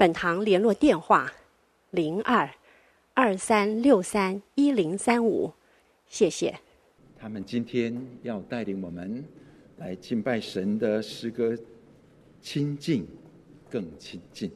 本堂联络电话：零二二三六三一零三五，谢谢。他们今天要带领我们来敬拜神的诗歌，亲近，更亲近。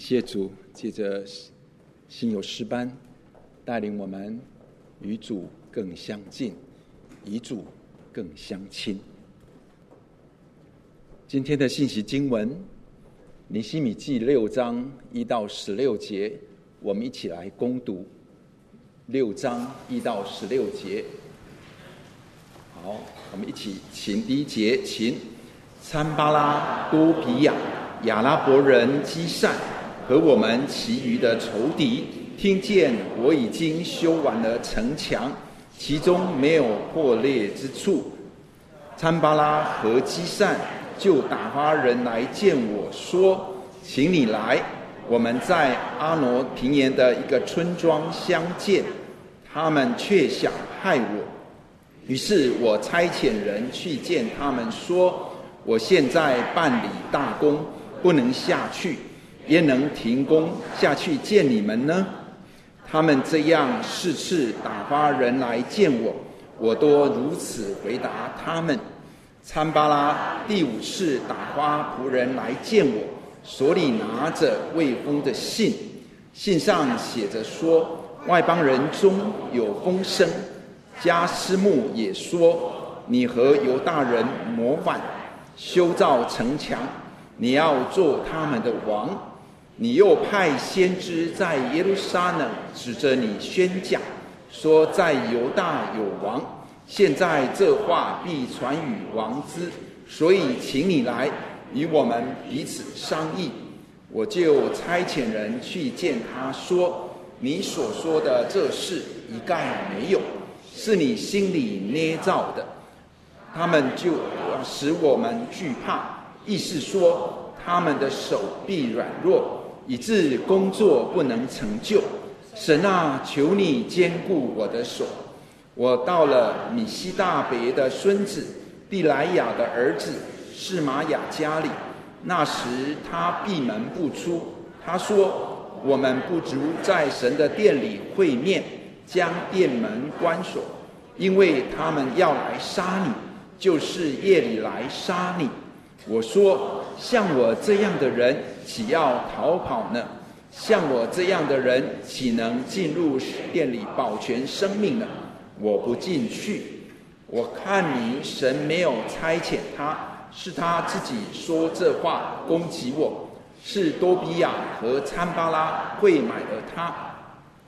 谢主，借着心有诗班带领我们与主更相近，与主更相亲。今天的信息经文，尼希米记六章一到十六节，我们一起来攻读。六章一到十六节，好，我们一起请第一节，请参巴拉、多比亚、亚拉伯人基善和我们其余的仇敌，听见我已经修完了城墙，其中没有破裂之处。参巴拉和基善就打发人来见我说：“请你来，我们在阿罗平原的一个村庄相见。”他们却想害我，于是我差遣人去见他们，说：“我现在办理大工，不能下去，焉能停工下去见你们呢？”他们这样四次打发人来见我，我都如此回答他们。参巴拉第五次打发仆人来见我，手里拿着未封的信，信上写着说。外邦人中有风声，加斯木也说：“你和犹大人谋反，修造城墙，你要做他们的王。你又派先知在耶路撒冷指着你宣讲，说在犹大有王。现在这话必传与王之，所以请你来与我们彼此商议。我就差遣人去见他说。”你所说的这事一概没有，是你心里捏造的。他们就使我们惧怕，意思说他们的手臂软弱，以致工作不能成就。神啊，求你坚固我的手。我到了米希大别的孙子蒂莱亚的儿子示玛雅家里，那时他闭门不出。他说。我们不足在神的殿里会面，将殿门关锁，因为他们要来杀你，就是夜里来杀你。我说：像我这样的人，岂要逃跑呢？像我这样的人，岂能进入殿里保全生命呢？我不进去。我看你神没有差遣他，是他自己说这话攻击我。是多比亚和参巴拉会买了他，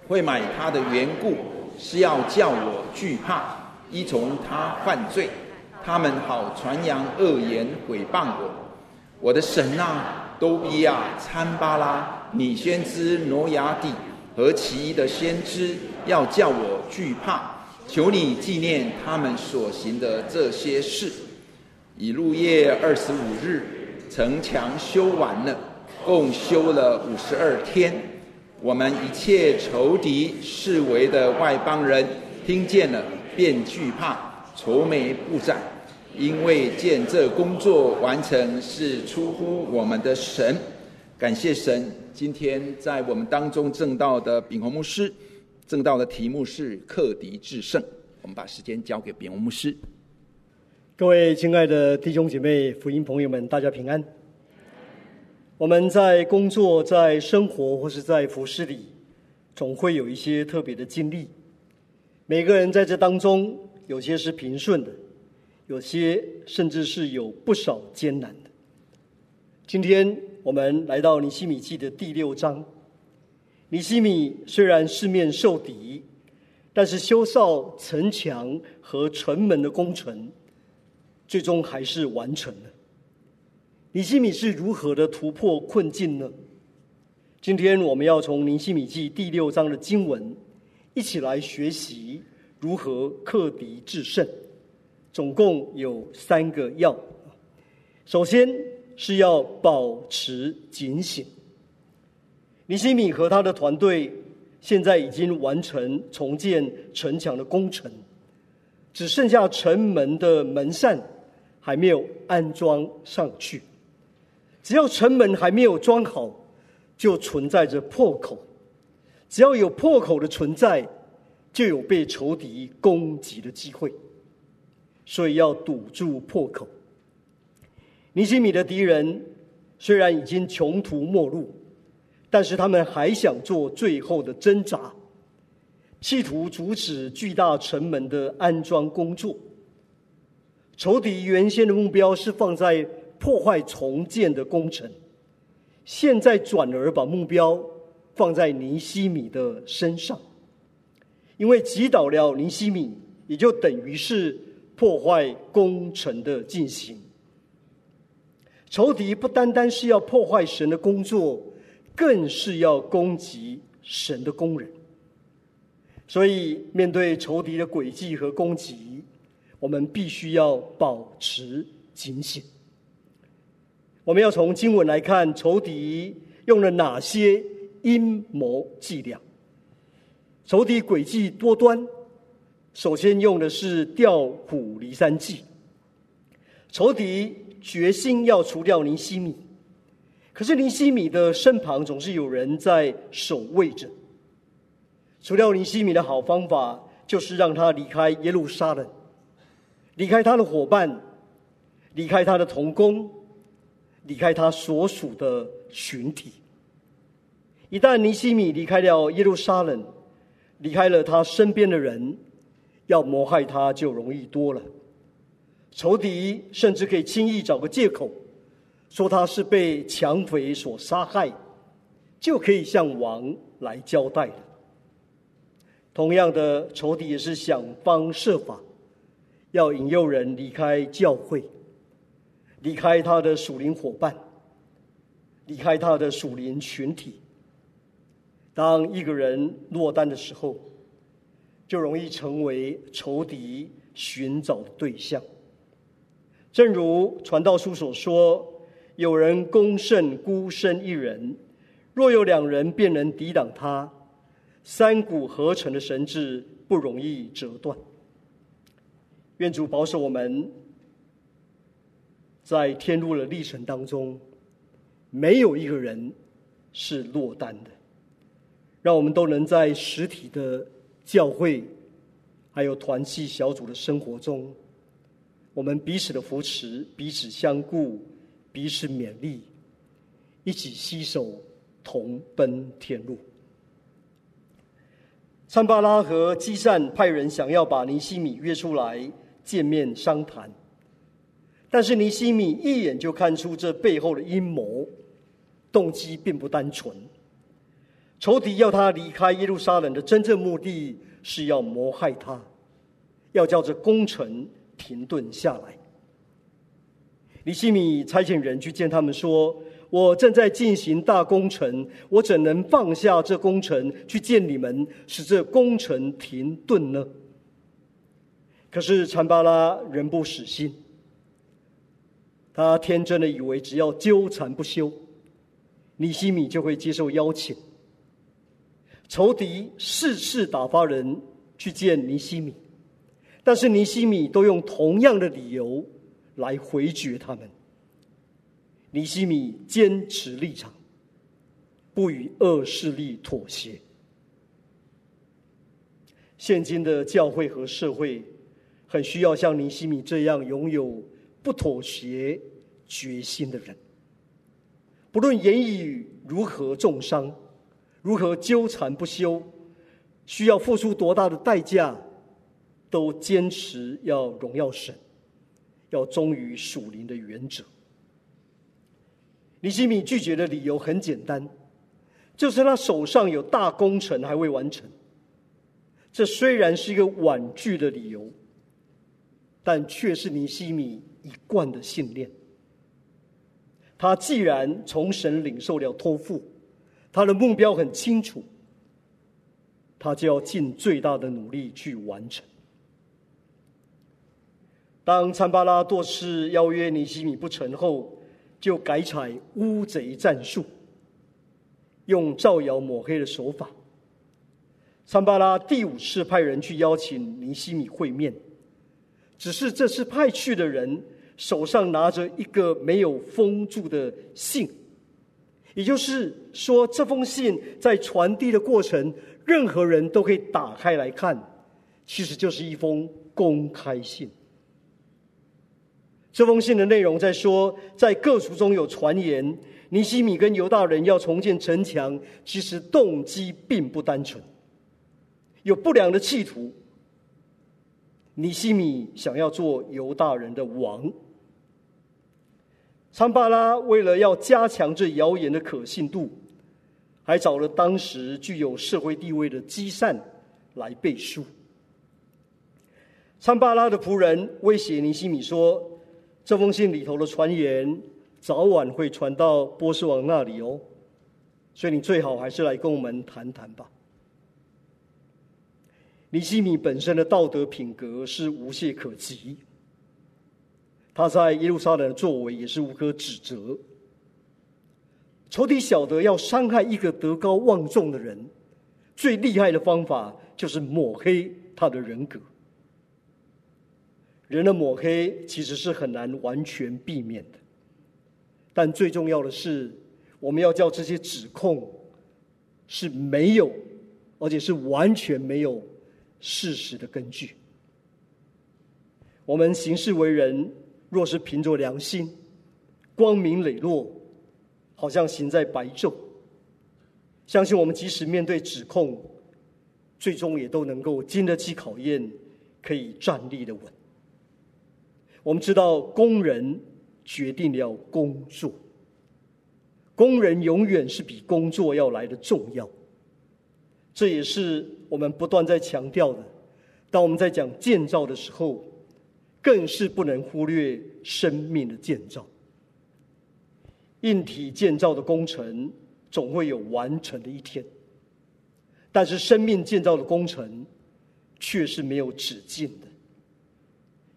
会买他的缘故是要叫我惧怕，依从他犯罪，他们好传扬恶言毁谤我。我的神啊，多比亚、参巴拉、你先知挪亚底和其余的先知，要叫我惧怕，求你纪念他们所行的这些事。以禄月二十五日，城墙修完了。共修了五十二天，我们一切仇敌四围的外邦人听见了，便惧怕，愁眉不展，因为见这工作完成是出乎我们的神。感谢神，今天在我们当中证道的秉宏牧师，证道的题目是克敌制胜。我们把时间交给秉宏牧师。各位亲爱的弟兄姐妹、福音朋友们，大家平安。我们在工作、在生活或是在服事里，总会有一些特别的经历。每个人在这当中，有些是平顺的，有些甚至是有不少艰难的。今天我们来到尼希米记的第六章。尼希米虽然四面受敌，但是修造城墙和城门的工程，最终还是完成了。尼希米是如何的突破困境呢？今天我们要从尼希米记第六章的经文一起来学习如何克敌制胜。总共有三个要。首先是要保持警醒。尼希敏和他的团队现在已经完成重建城墙的工程，只剩下城门的门扇还没有安装上去。只要城门还没有装好，就存在着破口。只要有破口的存在，就有被仇敌攻击的机会。所以要堵住破口。尼西米的敌人虽然已经穷途末路，但是他们还想做最后的挣扎，企图阻止巨大城门的安装工作。仇敌原先的目标是放在破坏重建的工程，现在转而把目标放在尼西米的身上，因为击倒了尼西米，也就等于是破坏工程的进行。仇敌不单单是要破坏神的工作，更是要攻击神的工人。所以，面对仇敌的诡计和攻击，我们必须要保持警醒。我们要从经文来看，仇敌用了哪些阴谋伎俩？仇敌诡计多端，首先用的是调虎离山计。仇敌。决心要除掉尼希米，可是尼希米的身旁总是有人在守卫着。除掉尼希米的好方法，就是让他离开耶路撒冷，离开他的伙伴，离开他的同工，离开他所属的群体。一旦尼希米离开了耶路撒冷，离开了他身边的人，要谋害他就容易多了。仇敌甚至可以轻易找个借口，说他是被抢匪所杀害，就可以向王来交代了。同样的，仇敌也是想方设法，要引诱人离开教会，离开他的属灵伙伴，离开他的属灵群体。当一个人落单的时候，就容易成为仇敌寻找的对象。正如传道书所说：“有人攻胜孤身一人，若有两人，便能抵挡他。三股合成的绳子不容易折断。”愿主保守我们，在天路的历程当中，没有一个人是落单的。让我们都能在实体的教会，还有团契小组的生活中。我们彼此的扶持，彼此相顾，彼此勉励，一起携手同奔天路。参巴拉和基善派人想要把尼希米约出来见面商谈，但是尼希米一眼就看出这背后的阴谋，动机并不单纯。仇敌要他离开耶路撒冷的真正目的是要谋害他，要叫这工程。停顿下来，尼希米差遣人去见他们，说：“我正在进行大工程，我怎能放下这工程去见你们，使这工程停顿呢？”可是参巴拉仍不死心，他天真的以为只要纠缠不休，尼希米就会接受邀请。仇敌四次打发人去见尼西米。但是尼西米都用同样的理由来回绝他们。尼西米坚持立场，不与恶势力妥协。现今的教会和社会很需要像尼西米这样拥有不妥协决心的人。不论言语如何重伤，如何纠缠不休，需要付出多大的代价。都坚持要荣耀神，要忠于属灵的原则。尼西米拒绝的理由很简单，就是他手上有大工程还未完成。这虽然是一个婉拒的理由，但却是尼西米一贯的信念。他既然从神领受了托付，他的目标很清楚，他就要尽最大的努力去完成。当参巴拉多次邀约尼西米不成后，就改采乌贼战术，用造谣抹黑的手法。参巴拉第五次派人去邀请尼西米会面，只是这次派去的人手上拿着一个没有封住的信，也就是说，这封信在传递的过程，任何人都可以打开来看，其实就是一封公开信。这封信的内容在说，在各族中有传言，尼西米跟犹大人要重建城墙，其实动机并不单纯，有不良的企图。尼西米想要做犹大人的王。参巴拉为了要加强这谣言的可信度，还找了当时具有社会地位的基善来背书。参巴拉的仆人威胁尼西米说：“这封信里头的传言，早晚会传到波斯王那里哦，所以你最好还是来跟我们谈谈吧。”尼西米本身的道德品格是无懈可击。他在耶路撒冷的作为也是无可指责。仇敌晓得要伤害一个德高望重的人，最厉害的方法就是抹黑他的人格。人的抹黑其实是很难完全避免的，但最重要的是，我们要叫这些指控是没有，而且是完全没有事实的根据。我们行事为人。若是凭着良心，光明磊落，好像行在白昼，相信我们即使面对指控，最终也都能够经得起考验，可以站立的稳。我们知道，工人决定了工作，工人永远是比工作要来的重要。这也是我们不断在强调的。当我们在讲建造的时候，更是不能忽略生命的建造。硬体建造的工程总会有完成的一天，但是生命建造的工程却是没有止境的，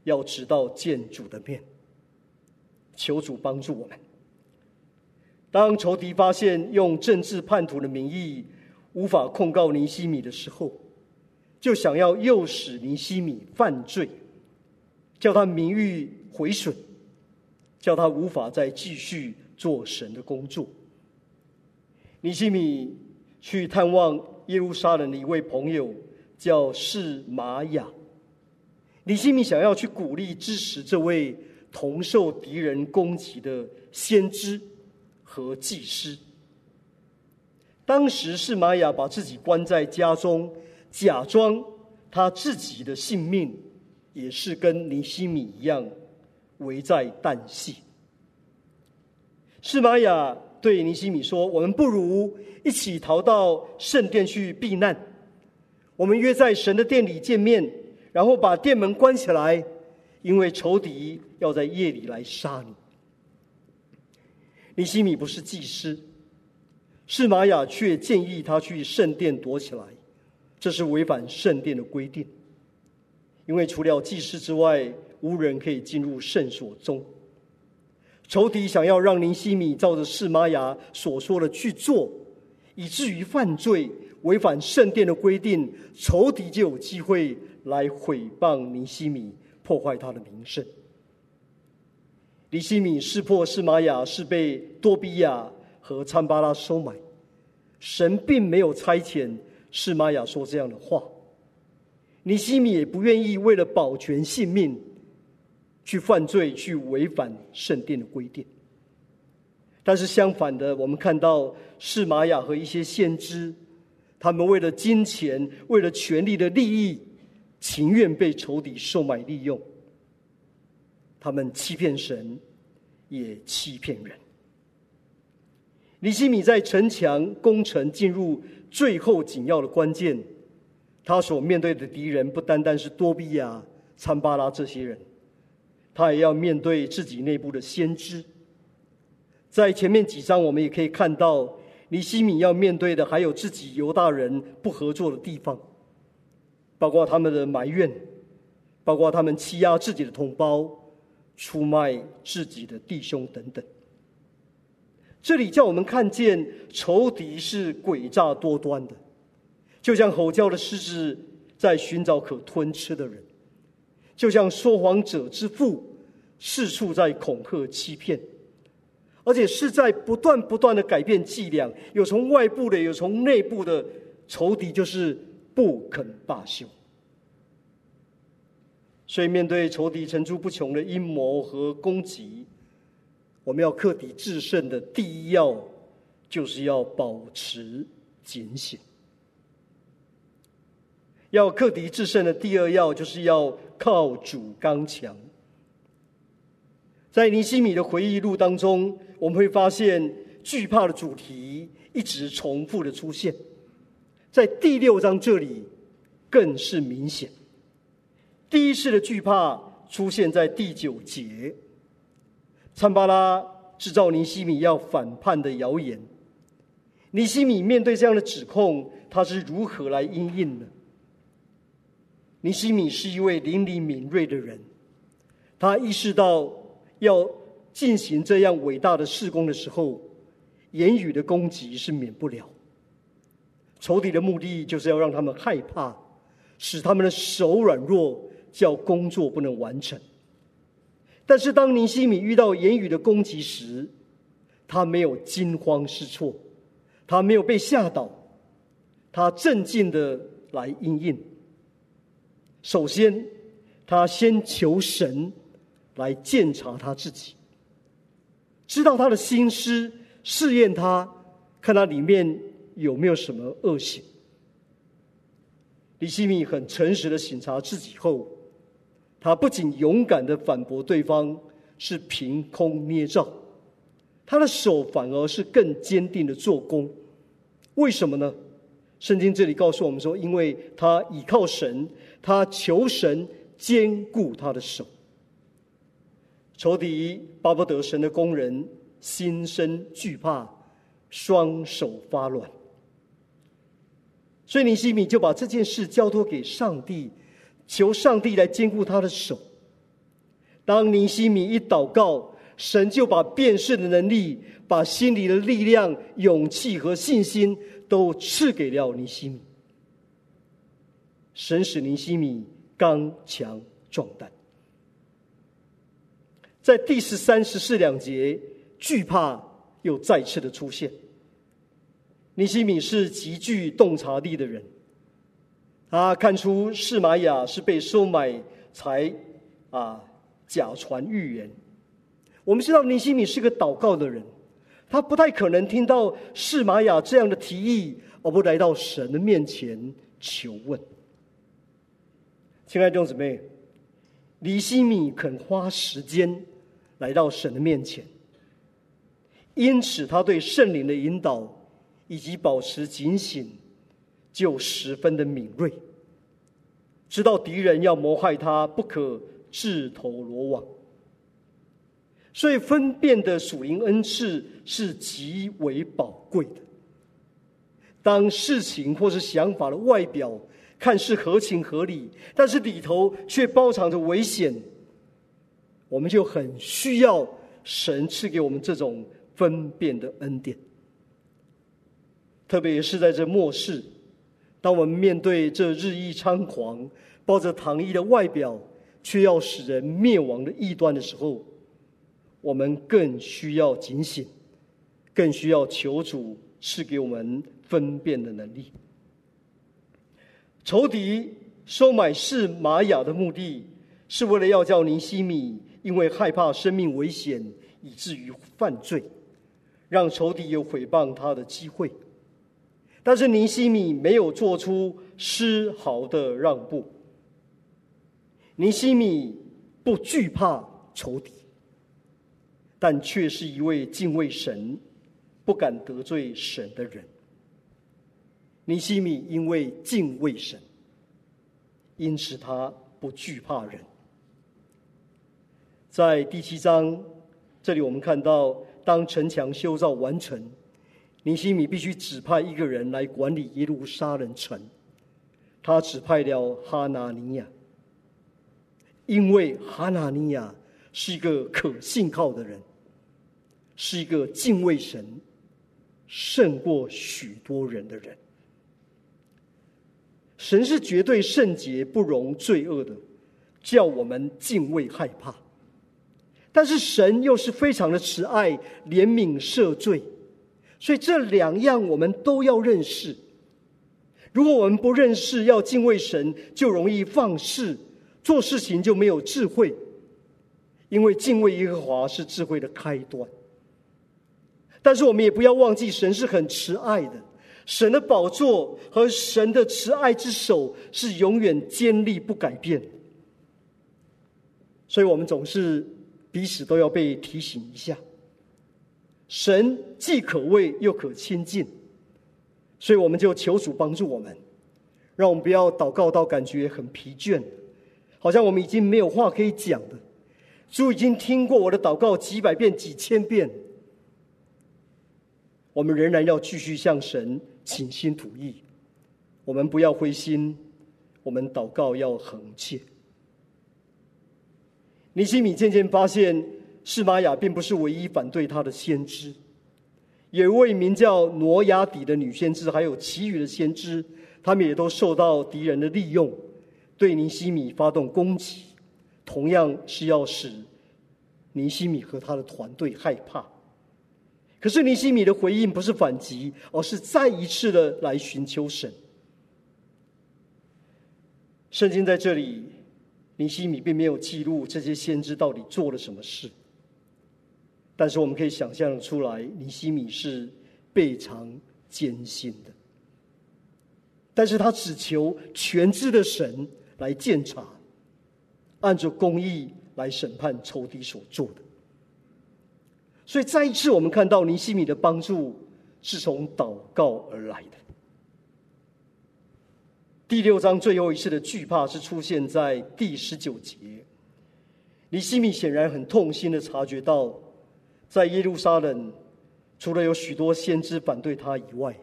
要直到见主的面。求主帮助我们。当仇敌发现用政治叛徒的名义无法控告尼西米的时候，就想要诱使尼西米犯罪。叫他名誉毁损，叫他无法再继续做神的工作。尼希米去探望耶路撒冷的一位朋友，叫示玛雅。尼希米想要去鼓励支持这位同受敌人攻击的先知和祭司。当时示玛雅把自己关在家中，假装他自己的性命。也是跟尼西米一样，危在旦夕。是玛雅对尼西米说：“我们不如一起逃到圣殿去避难。我们约在神的殿里见面，然后把殿门关起来，因为仇敌要在夜里来杀你。”尼西米不是祭司，是玛雅却建议他去圣殿躲起来，这是违反圣殿的规定。因为除了祭司之外，无人可以进入圣所中。仇敌想要让尼希米照着示玛雅所说的去做，以至于犯罪，违反圣殿的规定，仇敌就有机会来毁谤尼希米，破坏他的名声。尼希米识破示玛雅是被多比亚和参巴拉收买，神并没有差遣示玛雅说这样的话。尼西米也不愿意为了保全性命，去犯罪，去违反圣殿的规定。但是相反的，我们看到示玛雅和一些先知，他们为了金钱、为了权力的利益，情愿被仇敌收买利用。他们欺骗神，也欺骗人。尼西米在城墙工程进入最后紧要的关键。他所面对的敌人不单单是多比亚、参巴拉这些人，他也要面对自己内部的先知。在前面几章，我们也可以看到，尼希米要面对的还有自己犹大人不合作的地方，包括他们的埋怨，包括他们欺压自己的同胞、出卖自己的弟兄等等。这里叫我们看见仇敌是诡诈多端的。就像吼叫的狮子在寻找可吞吃的人，就像说谎者之父四处在恐吓欺骗，而且是在不断不断的改变伎俩，有从外部的，有从内部的仇敌，就是不肯罢休。所以，面对仇敌层出不穷的阴谋和攻击，我们要克敌制胜的第一要，就是要保持警醒；要克敌制胜的第二要，就是要靠主刚强。在尼西米的回忆录当中，我们会发现惧怕的主题一直重复的出现，在第六章这里更是明显。第一次的惧怕出现在第九节，参巴拉制造尼西米要反叛的谣言。尼西米面对这样的指控，他是如何来应应呢？尼希米是一位灵里敏锐的人，他意识到要进行这样伟大的事工的时候，言语的攻击是免不了。仇敌的目的就是要让他们害怕，使他们的手软弱。叫工作不能完成，但是当尼希米遇到言语的攻击时，他没有惊慌失措，他没有被吓倒，他镇静的来应应。首先，他先求神来鉴察他自己，知道他的心思，试验他，看他里面有没有什么恶行。李希米很诚实的审查自己后。他不仅勇敢的反驳对方是凭空捏造，他的手反而是更坚定的做工。为什么呢？圣经这里告诉我们说，因为他倚靠神，他求神坚固他的手。仇敌巴不得神的工人心生惧怕，双手发软。所以尼希米就把这件事交托给上帝。求上帝来坚固他的手。当尼希米一祷告，神就把辨识的能力、把心里的力量、勇气和信心都赐给了尼希米。神使尼希米刚强壮胆。在第十三、十四两节，惧怕又再次的出现。尼希米是极具洞察力的人。他看出示玛雅是被收买才啊假传预言。我们知道尼希米是个祷告的人，他不太可能听到释玛雅这样的提议而不来到神的面前求问。亲爱的弟兄姊妹，李希米肯花时间来到神的面前，因此他对圣灵的引导以及保持警醒，就十分的敏锐，知道敌人要谋害他，不可自投罗网。所以分辨的属灵恩赐是极为宝贵的。当事情或是想法的外表看似合情合理，但是里头却包藏着危险，我们就很需要神赐给我们这种分辨的恩典，特别是在这末世。当我们面对这日益猖狂、抱着糖衣的外表，却要使人灭亡的异端的时候，我们更需要警醒，更需要求主赐给我们分辨的能力。仇敌收买是玛雅的目的，是为了要叫尼西米因为害怕生命危险，以至于犯罪，让仇敌有毁谤他的机会。但是尼西米没有做出丝毫的让步。尼西米不惧怕仇敌，但却是一位敬畏神、不敢得罪神的人。尼西米因为敬畏神，因此他不惧怕人。在第七章这里，我们看到，当城墙修造完成。尼西米必须指派一个人来管理耶路撒冷城，他指派了哈拿尼亚，因为哈拿尼亚是一个可信靠的人，是一个敬畏神胜过许多人的人。神是绝对圣洁、不容罪恶的，叫我们敬畏害怕；但是神又是非常的慈爱、怜悯、赦罪。所以这两样我们都要认识。如果我们不认识，要敬畏神，就容易放肆，做事情就没有智慧，因为敬畏耶和华是智慧的开端。但是我们也不要忘记，神是很慈爱的，神的宝座和神的慈爱之手是永远坚立不改变。所以我们总是彼此都要被提醒一下，神既可畏又可亲近，所以我们就求主帮助我们，让我们不要祷告到感觉很疲倦，好像我们已经没有话可以讲了。主已经听过我的祷告几百遍、几千遍。我们仍然要继续向神倾心吐意，我们不要灰心，我们祷告要恒切。尼西米渐渐发现，示玛雅并不是唯一反对他的先知，有一位名叫挪亚底的女先知，还有其余的先知，他们也都受到敌人的利用，对尼西米发动攻击，同样是要使尼西米和他的团队害怕。可是尼希米的回应不是反击，而是再一次的来寻求神。圣经在这里，尼希米并没有记录这些先知到底做了什么事，但是我们可以想象的出来，尼希米是非常艰辛的。但是他只求全知的神来鉴察，按着公义来审判仇敌所做的。所以再一次，我们看到尼西米的帮助是从祷告而来的。第六章最后一次的惧怕是出现在第十九节。尼西米显然很痛心的察觉到，在耶路撒冷，除了有许多先知反对他以外，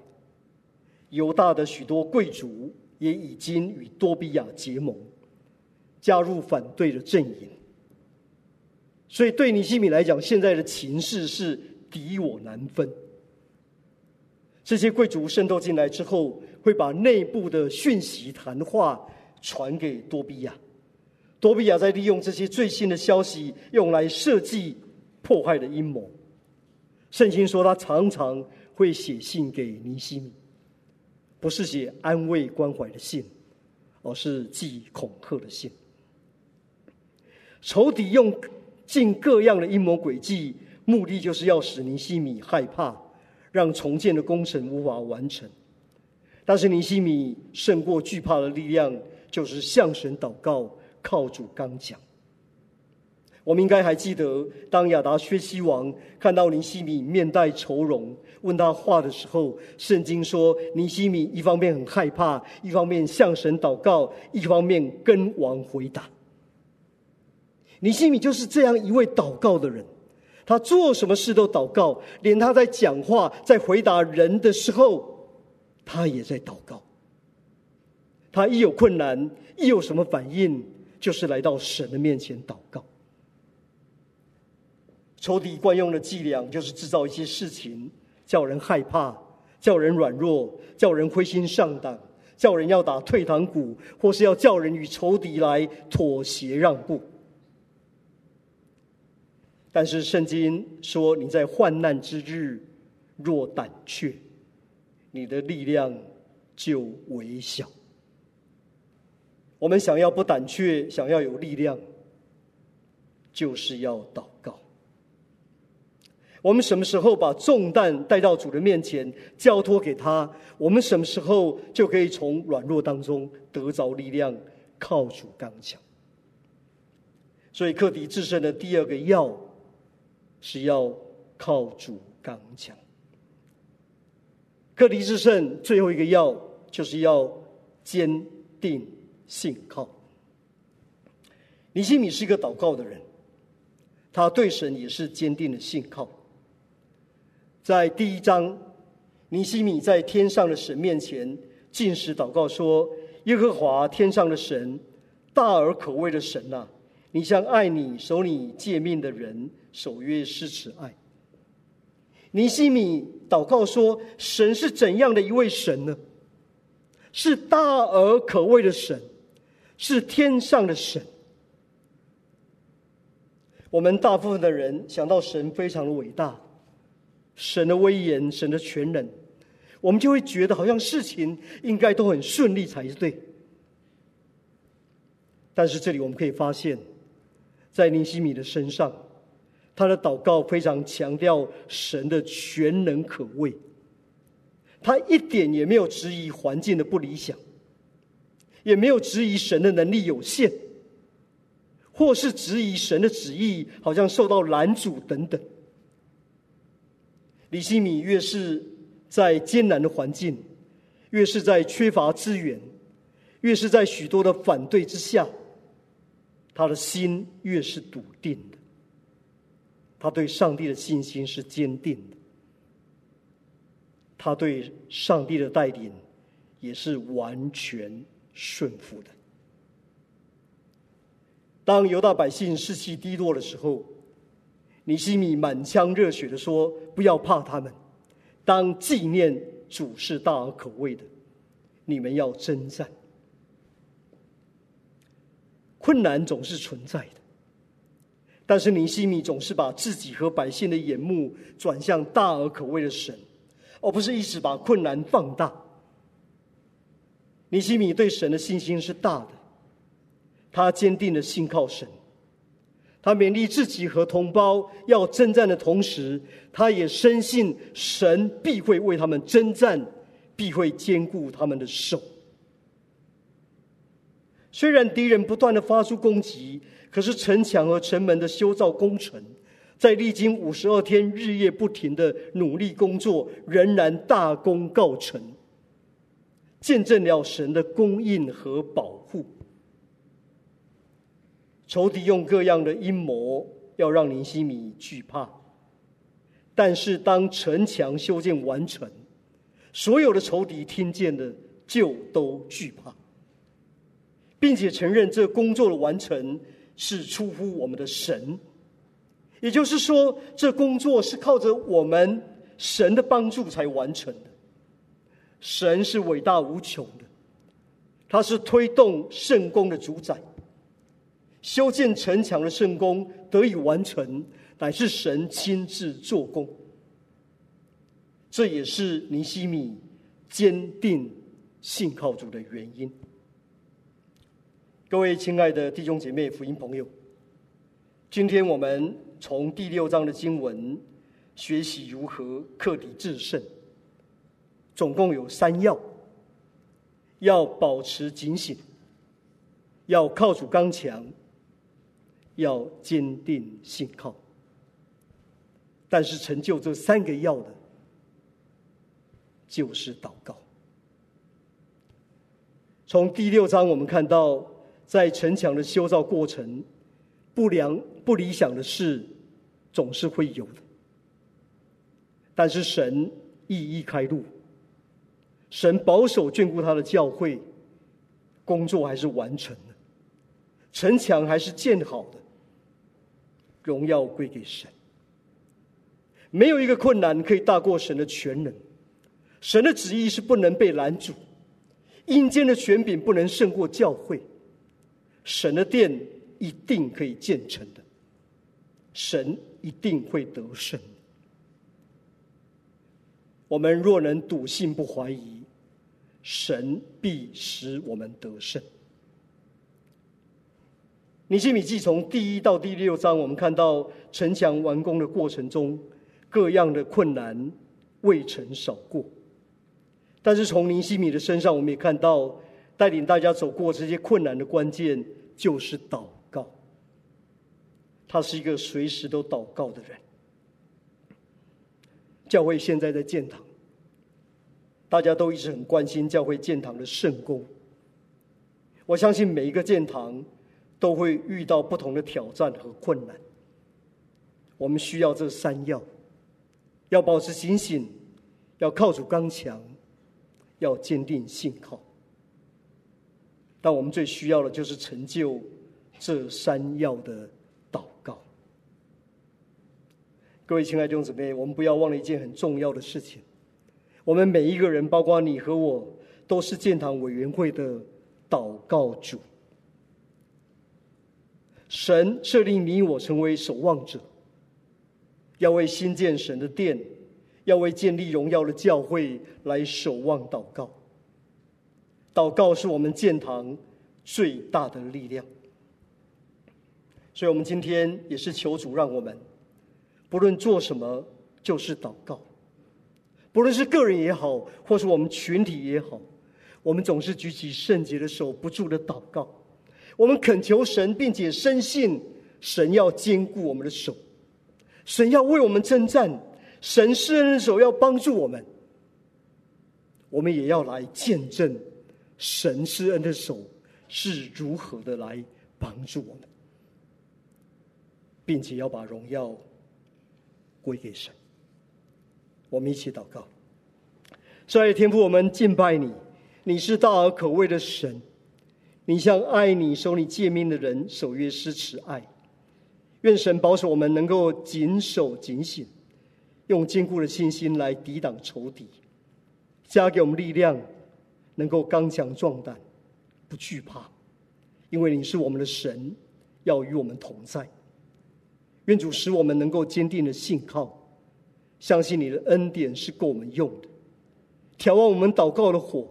犹大的许多贵族也已经与多比亚结盟，加入反对的阵营。所以，对尼西米来讲，现在的情势是敌我难分。这些贵族渗透进来之后，会把内部的讯息谈话传给多比亚，多比亚在利用这些最新的消息，用来设计迫害的阴谋。圣经说，他常常会写信给尼西米，不是写安慰关怀的信，而是寄恐吓的信。仇敌用。尽各样的阴谋诡计，目的就是要使尼西米害怕，让重建的工程无法完成。但是尼西米胜过惧怕的力量，就是向神祷告，靠主刚强。我们应该还记得，当亚达薛西王看到尼西米面带愁容，问他话的时候，圣经说，尼西米一方面很害怕，一方面向神祷告，一方面跟王回答。尼希米就是这样一位祷告的人，他做什么事都祷告，连他在讲话、在回答人的时候，他也在祷告。他一有困难，一有什么反应，就是来到神的面前祷告。仇敌惯用的伎俩就是制造一些事情，叫人害怕，叫人软弱，叫人灰心丧胆，叫人要打退堂鼓，或是要叫人与仇敌来妥协让步。但是圣经说：“你在患难之日若胆怯，你的力量就微小。”我们想要不胆怯，想要有力量，就是要祷告。我们什么时候把重担带到主的面前，交托给他，我们什么时候就可以从软弱当中得着力量，靠主刚强。所以克敌制胜的第二个要。是要靠主刚强。克敌制胜最后一个要，就是要坚定信靠。尼西米是一个祷告的人，他对神也是坚定的信靠。在第一章，尼西米在天上的神面前进食祷告说：“耶和华天上的神，大而可畏的神呐、啊，你向爱你、守你诫命的人。”守约是慈爱。尼希米祷告说：“神是怎样的一位神呢？是大而可畏的神，是天上的神。我们大部分的人想到神非常的伟大，神的威严，神的全能，我们就会觉得好像事情应该都很顺利才对。但是这里我们可以发现，在尼希米的身上，他的祷告非常强调神的全能可畏，他一点也没有质疑环境的不理想，也没有质疑神的能力有限，或是质疑神的旨意好像受到拦阻等等。李希米越是在艰难的环境，越是在缺乏资源，越是在许多的反对之下，他的心越是笃定的。他对上帝的信心是坚定的，他对上帝的带领也是完全顺服的。当犹大百姓士气低落的时候，尼希米满腔热血的说：“不要怕他们，当纪念主是大而可畏的，你们要征战。困难总是存在的，但是尼西米总是把自己和百姓的眼目转向大而可畏的神，而不是一直把困难放大。尼西米对神的信心是大的，他坚定的信靠神。”他勉励自己和同胞要征战的同时，他也深信神必会为他们征战，必会坚固他们的手。虽然敌人不断的发出攻击，可是城墙和城门的修造工程，在历经五十二天日夜不停的努力工作，仍然大功告成，见证了神的供应和保护。仇敌用各样的阴谋要让林希米惧怕，但是当城墙修建完成，所有的仇敌听见的就都惧怕，并且承认这工作的完成是出乎我们的神，也就是说，这工作是靠着我们神的帮助才完成的。神是伟大无穷的，他是推动圣工的主宰。修建城墙的圣工得以完成，乃是神亲自做工。这也是尼西米坚定信靠主的原因。各位亲爱的弟兄姐妹、福音朋友，今天我们从第六章的经文学习如何克敌制胜，总共有三要：要保持警醒，要靠主刚强。要坚定信靠，但是成就这三个要的，就是祷告。从第六章我们看到，在城墙的修造过程，不良不理想的事总是会有的，但是神一一开路，神保守眷顾他的教会，工作还是完成了，城墙还是建好的。荣耀归给神。没有一个困难可以大过神的全能，神的旨意是不能被拦阻，阴间的权柄不能胜过教会，神的殿一定可以建成的，神一定会得胜。我们若能笃信不怀疑，神必使我们得胜。尼希米记从第一到第六章，我们看到城墙完工的过程中，各样的困难未曾少过。但是从尼希米的身上，我们也看到带领大家走过这些困难的关键就是祷告。他是一个随时都祷告的人。教会现在在建堂，大家都一直很关心教会建堂的圣工。我相信每一个建堂。都会遇到不同的挑战和困难，我们需要这三要：要保持警醒，要靠主刚强，要坚定信靠。但我们最需要的就是成就这三要的祷告。各位亲爱的弟兄姊妹，我们不要忘了一件很重要的事情：我们每一个人，包括你和我，都是建堂委员会的祷告主。神设立你我成为守望者，要为新建神的殿，要为建立荣耀的教会来守望祷告。祷告是我们建堂最大的力量。所以我们今天也是求主让我们，不论做什么，就是祷告。不论是个人也好，或是我们群体也好，我们总是举起圣洁的手，不住的祷告。我们恳求神，并且深信神要坚固我们的手，神要为我们征战，神施恩的手要帮助我们。我们也要来见证神施恩的手是如何的来帮助我们，并且要把荣耀归给神。我们一起祷告，所以天父，我们敬拜你，你是大而可畏的神。你向爱你、守你诫命的人守约施慈爱，愿神保守我们能够谨守警醒，用坚固的信心来抵挡仇敌，加给我们力量，能够刚强壮胆，不惧怕，因为你是我们的神，要与我们同在。愿主使我们能够坚定的信靠，相信你的恩典是够我们用的，调旺我们祷告的火，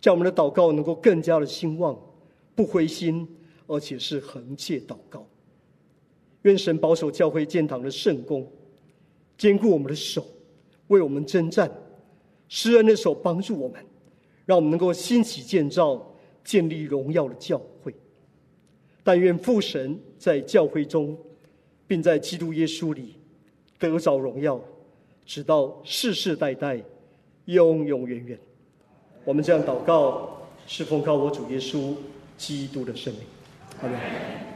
叫我们的祷告能够更加的兴旺。不灰心，而且是恒切祷告。愿神保守教会建堂的圣工，坚固我们的手，为我们征战，施恩的手帮助我们，让我们能够兴起建造、建立荣耀的教会。但愿父神在教会中，并在基督耶稣里得着荣耀，直到世世代代、永永远远。我们这样祷告，是奉靠我主耶稣。基督的生命，阿门。